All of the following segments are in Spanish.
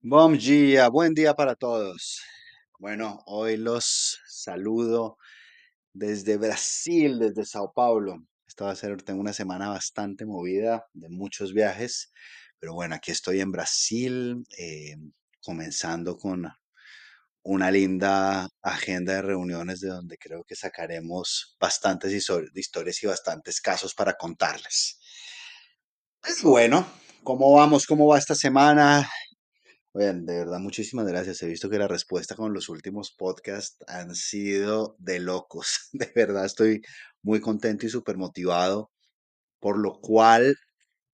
Bom dia, buen día para todos. Bueno, hoy los saludo desde Brasil, desde Sao Paulo. Esta va a ser, tengo una semana bastante movida de muchos viajes, pero bueno, aquí estoy en Brasil, eh, comenzando con una linda agenda de reuniones de donde creo que sacaremos bastantes historias y bastantes casos para contarles. Pues bueno, ¿cómo vamos? ¿Cómo va esta semana? Oigan, de verdad, muchísimas gracias. He visto que la respuesta con los últimos podcasts han sido de locos. De verdad, estoy muy contento y súper motivado, por lo cual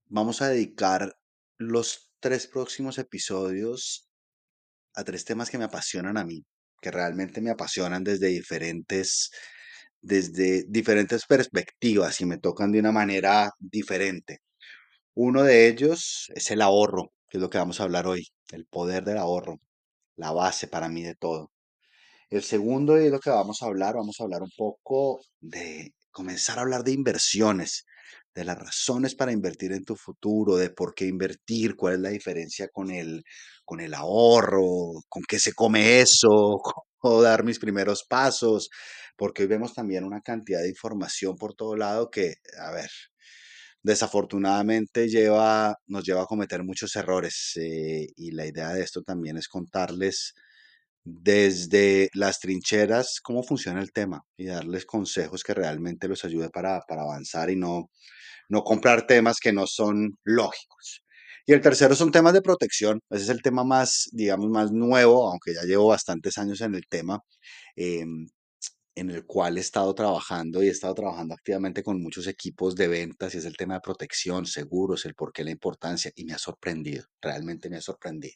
vamos a dedicar los tres próximos episodios a tres temas que me apasionan a mí, que realmente me apasionan desde diferentes, desde diferentes perspectivas y me tocan de una manera diferente. Uno de ellos es el ahorro, que es lo que vamos a hablar hoy, el poder del ahorro, la base para mí de todo. El segundo es lo que vamos a hablar, vamos a hablar un poco de comenzar a hablar de inversiones, de las razones para invertir en tu futuro, de por qué invertir, cuál es la diferencia con el, con el ahorro, con qué se come eso, cómo dar mis primeros pasos, porque hoy vemos también una cantidad de información por todo lado que, a ver, desafortunadamente lleva, nos lleva a cometer muchos errores eh, y la idea de esto también es contarles desde las trincheras cómo funciona el tema y darles consejos que realmente los ayude para, para avanzar y no, no comprar temas que no son lógicos. Y el tercero son temas de protección. Ese es el tema más, digamos, más nuevo, aunque ya llevo bastantes años en el tema. em, en el cual he estado trabajando y he estado trabajando activamente con muchos equipos de ventas y es el tema de protección, seguros, el por qué, la importancia y me ha sorprendido, realmente me ha sorprendido.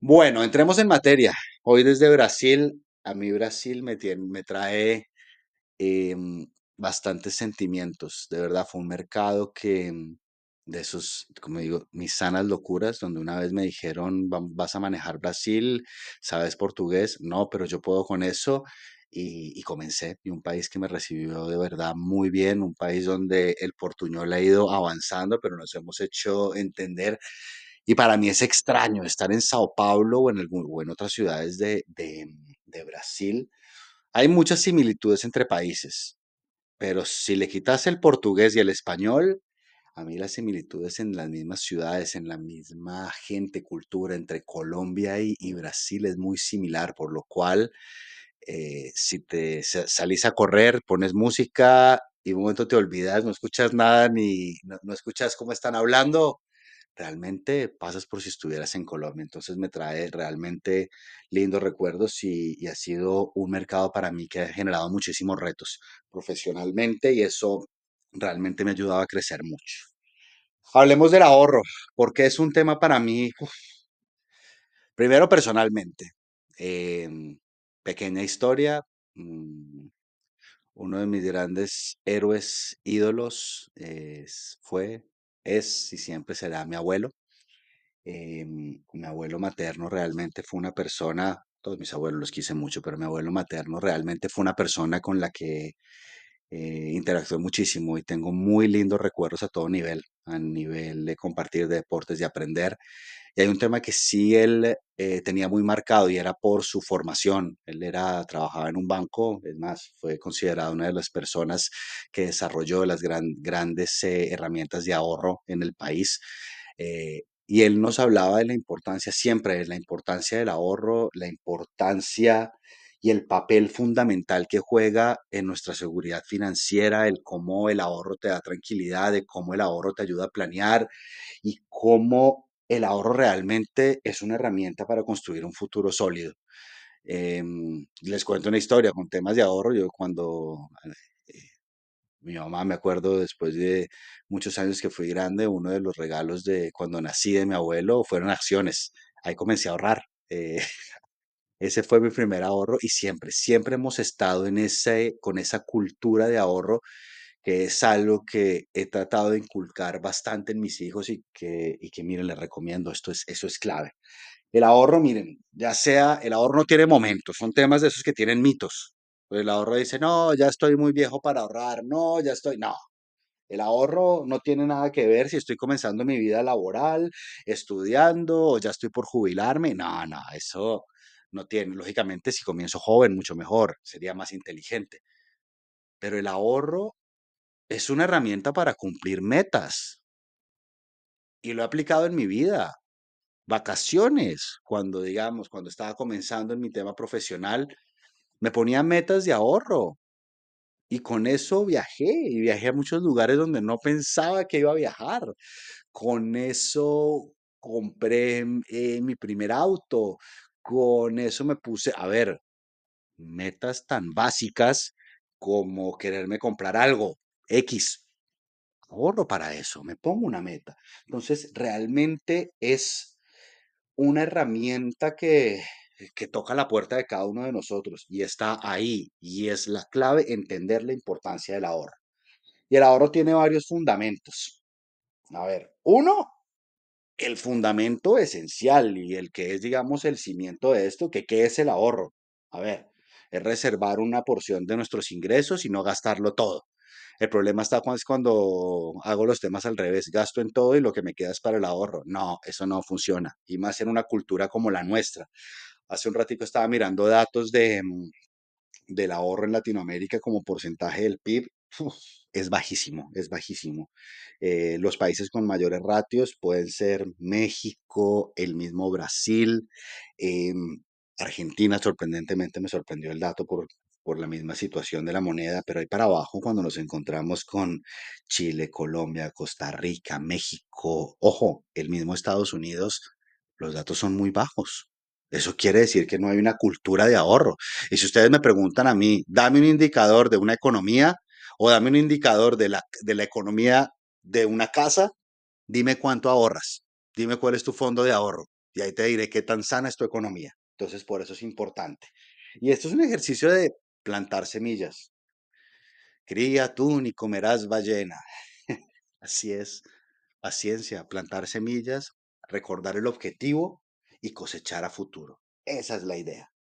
Bueno, entremos en materia. Hoy desde Brasil, a mí Brasil me, tiene- me trae em, bastantes sentimientos. De verdad, fue un mercado que, em, de esos, como digo, mis sanas locuras, donde una vez me dijeron, "Vam- vas a manejar Brasil, ¿sabes portugués? No, pero yo puedo con eso. Y, comencé. Y un país que me recibió de verdad muy bien, un país donde el portuñol ha ido avanzando, pero nos hemos hecho entender. Y para mí es extraño estar en Sao Paulo o en, algún- o en otras ciudades de, de de Brasil hay muchas similitudes entre países, pero si le quitas el portugués y el español, a mí las similitudes en las mismas ciudades, en la misma gente, cultura entre Colombia y, y Brasil es muy similar, por lo cual eh, si te sa- salís a correr, pones música y un momento te olvidas, no escuchas nada ni no, escuchas cómo están hablando, realmente pasas por si estuvieras en Colombia. Entonces me trae realmente lindos recuerdos y, ha sido un mercado para mí que ha generado muchísimos retos profesionalmente y eso realmente me ha ayudado a crecer mucho. Hablemos del ahorro, porque es un tema para mí, primero personalmente. em, pequeña historia, mm, uno de mis grandes héroes, ídolos, es- fue, es y siempre será mi abuelo. Eh, mi abuelo materno realmente fue una persona, todos mis abuelos los quise mucho, pero mi abuelo materno realmente fue una persona con la que eh, interactué muchísimo y tengo muy lindos recuerdos a todo nivel, a nivel de compartir deportes, de aprender. Y hay un tema que sí él eh, tenía muy marcado y era por su formación. Él era, trabajaba en un banco, es más, fue considerado una de las personas que desarrolló las gran- grandes eh, herramientas de ahorro en el país. Eh, y él nos hablaba de la importancia siempre, de la importancia del ahorro, la importancia y el papel fundamental que juega en nuestra seguridad financiera, el cómo el ahorro te da tranquilidad, de cómo el ahorro te ayuda a planear y cómo el ahorro realmente es una herramienta para construir un futuro sólido. Em, les cuento una historia con temas de ahorro. Yo cuando eh, mi mamá, me acuerdo después de muchos años que fui grande, uno de los regalos de cuando nací de mi abuelo fueron acciones. Ahí comencé a ahorrar. Eh, ese fue mi primer ahorro y siempre, siempre hemos estado en ese, con esa cultura de ahorro que es algo que he tratado de inculcar bastante en mis hijos y que, y que miren, les recomiendo, esto es, eso es clave. El ahorro, miren, ya sea, el ahorro no tiene momentos, son temas de esos que tienen mitos. El ahorro dice, no, ya estoy muy viejo para ahorrar, no, ya estoy, no. El ahorro no tiene nada que ver si estoy comenzando mi vida laboral, estudiando o ya estoy por jubilarme. No, no, eso no tiene. Lógicamente, si comienzo joven, mucho mejor, sería más inteligente. Pero el ahorro es una herramienta para cumplir metas y lo he aplicado en mi vida. Vacaciones, cuando digamos, cuando estaba comenzando en mi tema profesional, me ponía metas de ahorro y con eso viajé y viajé a muchos lugares donde no pensaba que iba a viajar. Con eso compré eh, mi primer auto. Con eso me puse, a ver, metas tan básicas como quererme comprar algo, X. Ahorro para eso, me pongo una meta. Entonces, realmente es una herramienta que, que toca la puerta de cada uno de nosotros y está ahí. Y es la clave entender la importancia del ahorro. Y el ahorro tiene varios fundamentos. A ver, uno, el fundamento esencial y el que es, digamos, el cimiento de esto, que qué es el ahorro. A ver, es reservar una porción de nuestros ingresos y no gastarlo todo. El problema está cuando, hago los temas al revés, gasto en todo y lo que me queda es para el ahorro. No, eso no funciona. Y más en una cultura como la nuestra. Hace un ratico estaba mirando datos de, mm, del ahorro en Latinoamérica como porcentaje del PIB. Es bajísimo, es bajísimo. Eh, los países con mayores ratios pueden ser México, el mismo Brasil, em, Argentina, sorprendentemente me sorprendió el dato por, por la misma situación de la moneda, pero ahí para abajo cuando nos encontramos con Chile, Colombia, Costa Rica, México, ojo, el mismo Estados Unidos, los datos son muy bajos. Eso quiere decir que no hay una cultura de ahorro. Y si ustedes me preguntan a mí, dame un indicador de una economía o dame un indicador de la, de la economía de una casa, dime cuánto ahorras, dime cuál es tu fondo de ahorro y ahí te diré qué tan sana es tu economía. Entonces, por eso es importante. Y esto es un ejercicio de plantar semillas. Cría tú ni comerás ballena. Así es, paciencia, plantar semillas, recordar el objetivo y cosechar a futuro. Esa es la idea.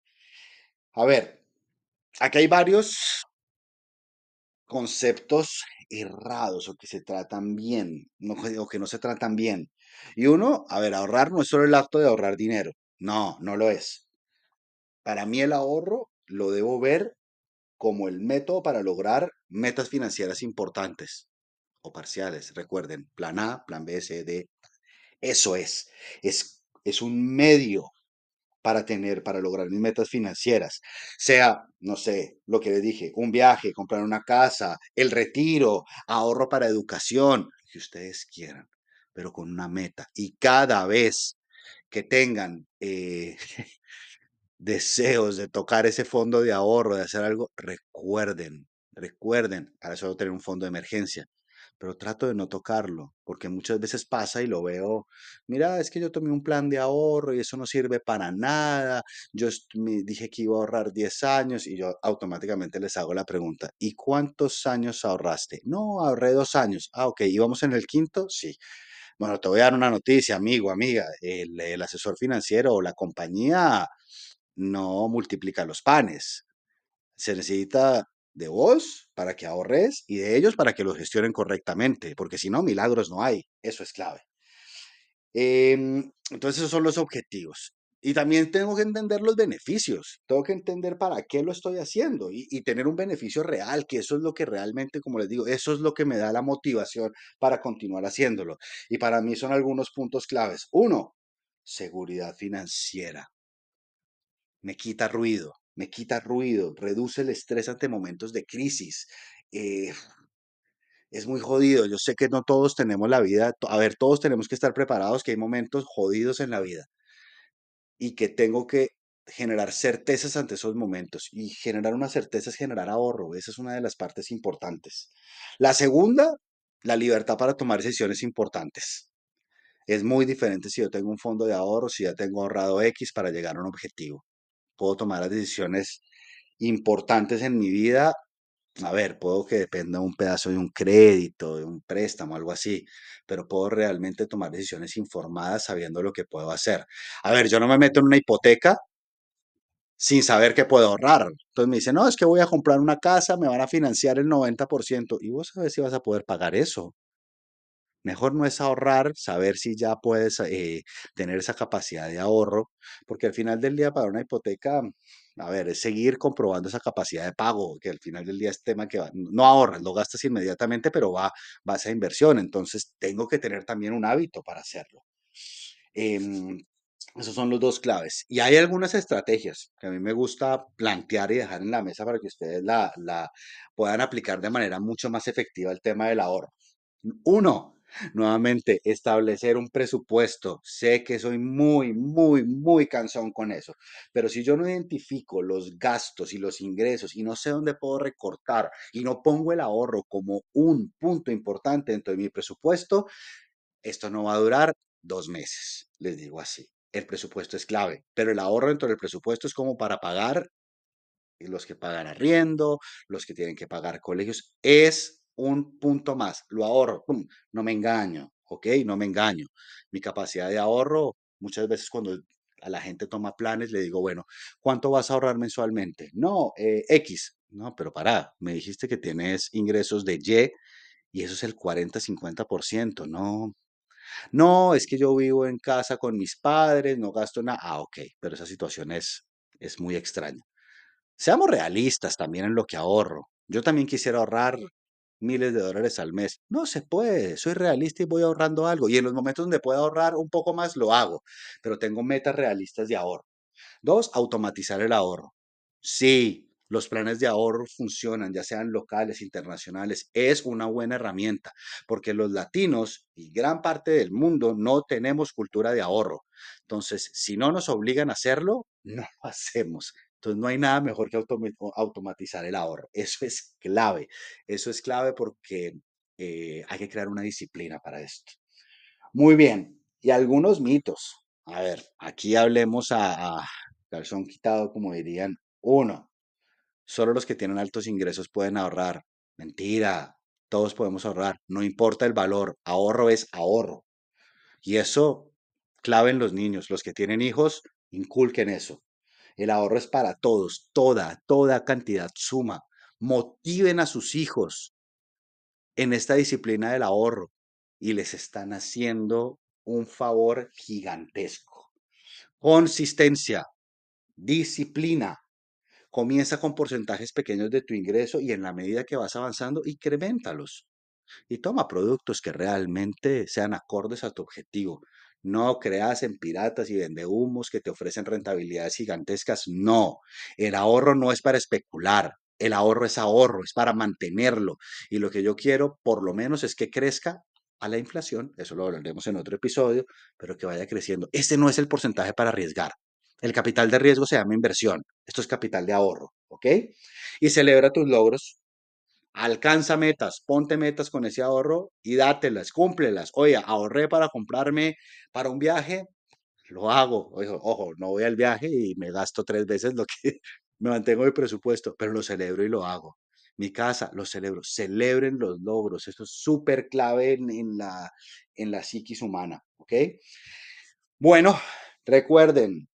A ver, aquí hay varios conceptos errados o que se tratan bien, no, o que no se tratan bien. Y uno, a ver, ahorrar no es solo el acto de ahorrar dinero. No, no lo es. Para mí el ahorro lo debo ver como el método para lograr metas financieras importantes o parciales. Recuerden, plan A, plan B, C, D. Eso es. Es, es un medio para tener, para lograr mis metas financieras. Sea, no sé, lo que les dije, un viaje, comprar una casa, el retiro, ahorro para educación, lo que ustedes quieran, pero con una meta. Y cada vez que tengan eh, deseos de tocar ese fondo de ahorro, de hacer algo, recuerden, recuerden, para eso tener un fondo de emergencia, pero trato de no tocarlo, porque muchas veces pasa y lo veo, mira, es que yo tomé un plan de ahorro y eso no sirve para nada, yo me dije que iba a ahorrar 10 años y yo automáticamente les hago la pregunta, ¿y cuántos años ahorraste? No, ahorré dos años. Ah, ok, ¿íbamos en el quinto? Sí. Bueno, te voy a dar una noticia, amigo, amiga. El asesor financiero o la compañía no multiplica los panes. Se necesita de vos para que ahorres y de ellos para que los gestionen correctamente, porque si no, milagros no hay. Eso es clave. Em, entonces, esos son los objetivos. Y también tengo que entender los beneficios. Tengo que entender para qué lo estoy haciendo y, y tener un beneficio real, que eso es lo que realmente, como les digo, eso es lo que me da la motivación para continuar haciéndolo. Y para mí son algunos puntos claves. Uno, seguridad financiera me quita ruido, me quita ruido, reduce el estrés ante momentos de crisis. Eh, es muy jodido. Yo sé que no todos tenemos la vida, a ver, todos tenemos que estar preparados, que hay momentos jodidos en la vida y que tengo que generar certezas ante esos momentos. Y generar una certeza es generar ahorro. Esa es una de las partes importantes. La segunda, la libertad para tomar decisiones importantes. Es muy diferente si yo tengo un fondo de ahorro, si ya tengo ahorrado X para llegar a un objetivo. Puedo tomar las decisiones importantes en mi vida, a ver, puedo que dependa un pedazo de un crédito, de un préstamo, algo así, pero puedo realmente tomar decisiones informadas sabiendo lo que puedo hacer. A ver, yo no me meto en una hipoteca sin saber que puedo ahorrar. Entonces me dice, no, es que voy a comprar una casa, me van a financiar el 90% y vos sabes si vas a poder pagar eso. Mejor no es ahorrar, saber si ya puedes eh, tener esa capacidad de ahorro, porque al final del día para una hipoteca, a ver, es seguir comprobando esa capacidad de pago, que al final del día es tema que va- no ahorras, lo gastas inmediatamente, pero va, va a esa inversión. Entonces tengo que tener también un hábito para hacerlo. Em, esos son los dos claves. Y hay algunas estrategias que a mí me gusta plantear y dejar en la mesa para que ustedes la, la puedan aplicar de manera mucho más efectiva el tema del ahorro. Uno, nuevamente, establecer un presupuesto. Sé que soy muy, muy, muy cansón con eso, pero si yo no identifico los gastos y los ingresos y no sé dónde puedo recortar y no pongo el ahorro como un punto importante dentro de mi presupuesto, esto no va a durar dos meses, les digo así. El presupuesto es clave, pero el ahorro dentro del presupuesto es como para pagar los que pagan arriendo, los que tienen que pagar colegios, es un punto más. Lo ahorro, no me engaño, ¿ok? No me engaño. Mi capacidad de ahorro, muchas veces cuando a la gente toma planes, le digo, bueno, ¿cuánto vas a ahorrar mensualmente? No, eh, X. No, pero pará, me dijiste que tienes ingresos de Y y eso es el 40-50%, no, no, es que yo vivo en casa con mis padres, no gasto nada. Ah, ok, pero esa situación es, es muy extraña. Seamos realistas también en lo que ahorro. Yo también quisiera ahorrar miles de dólares al mes. No se puede, soy realista y voy ahorrando algo. Y en los momentos donde puedo ahorrar un poco más, lo hago. Pero tengo metas realistas de ahorro. Dos, automatizar el ahorro. Sí, los planes de ahorro funcionan, ya sean locales, internacionales. Es una buena herramienta, porque los latinos y gran parte del mundo no tenemos cultura de ahorro. Entonces, si no nos obligan a hacerlo, no lo hacemos. Entonces, no hay nada mejor que automatizar el ahorro. Eso es clave. Eso es clave porque eh, hay que crear una disciplina para esto. Muy bien. Y algunos mitos. A ver, aquí hablemos a, a calzón quitado, como dirían. Uno, solo los que tienen altos ingresos pueden ahorrar. Mentira, todos podemos ahorrar. No importa el valor, ahorro es ahorro. Y eso, clave en los niños. Los que tienen hijos, inculquen eso. El ahorro es para todos, toda, toda cantidad suma. Motiven a sus hijos en esta disciplina del ahorro y les están haciendo un favor gigantesco. Consistencia, disciplina. Comienza con porcentajes pequeños de tu ingreso y en la medida que vas avanzando, increméntalos. Y toma productos que realmente sean acordes a tu objetivo. No creas en piratas y vendehumos que te ofrecen rentabilidades gigantescas. No, el ahorro no es para especular. El ahorro es ahorro, es para mantenerlo. Y lo que yo quiero, por lo menos, es que crezca a la inflación. Eso lo hablaremos en otro episodio, pero que vaya creciendo. Este no es el porcentaje para arriesgar. El capital de riesgo se llama inversión. Esto es capital de ahorro, ¿ok? Y celebra tus logros Alcanza metas, ponte metas con ese ahorro y dátelas, cúmplelas. Oye, ahorré para comprarme para un viaje, lo hago. Ojo, no voy al viaje y me gasto tres veces lo que me mantengo de presupuesto, pero lo celebro y lo hago. Mi casa, lo celebro. Celebren los logros. Eso es súper clave en, en la, en la psiquis humana, ¿ok? Bueno, recuerden,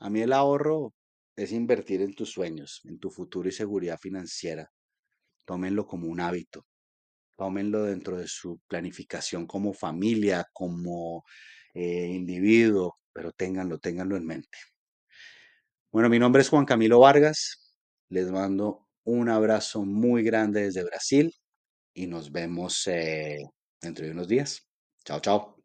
a mí el ahorro es invertir en tus sueños, en tu futuro y seguridad financiera. Tómenlo como un hábito. Tómenlo dentro de su planificación como familia, como eh, individuo, pero ténganlo, ténganlo en mente. Bueno, mi nombre es Juan Camilo Vargas. Les mando un abrazo muy grande desde Brasil y nos vemos eh, dentro de unos días. Chao, chao.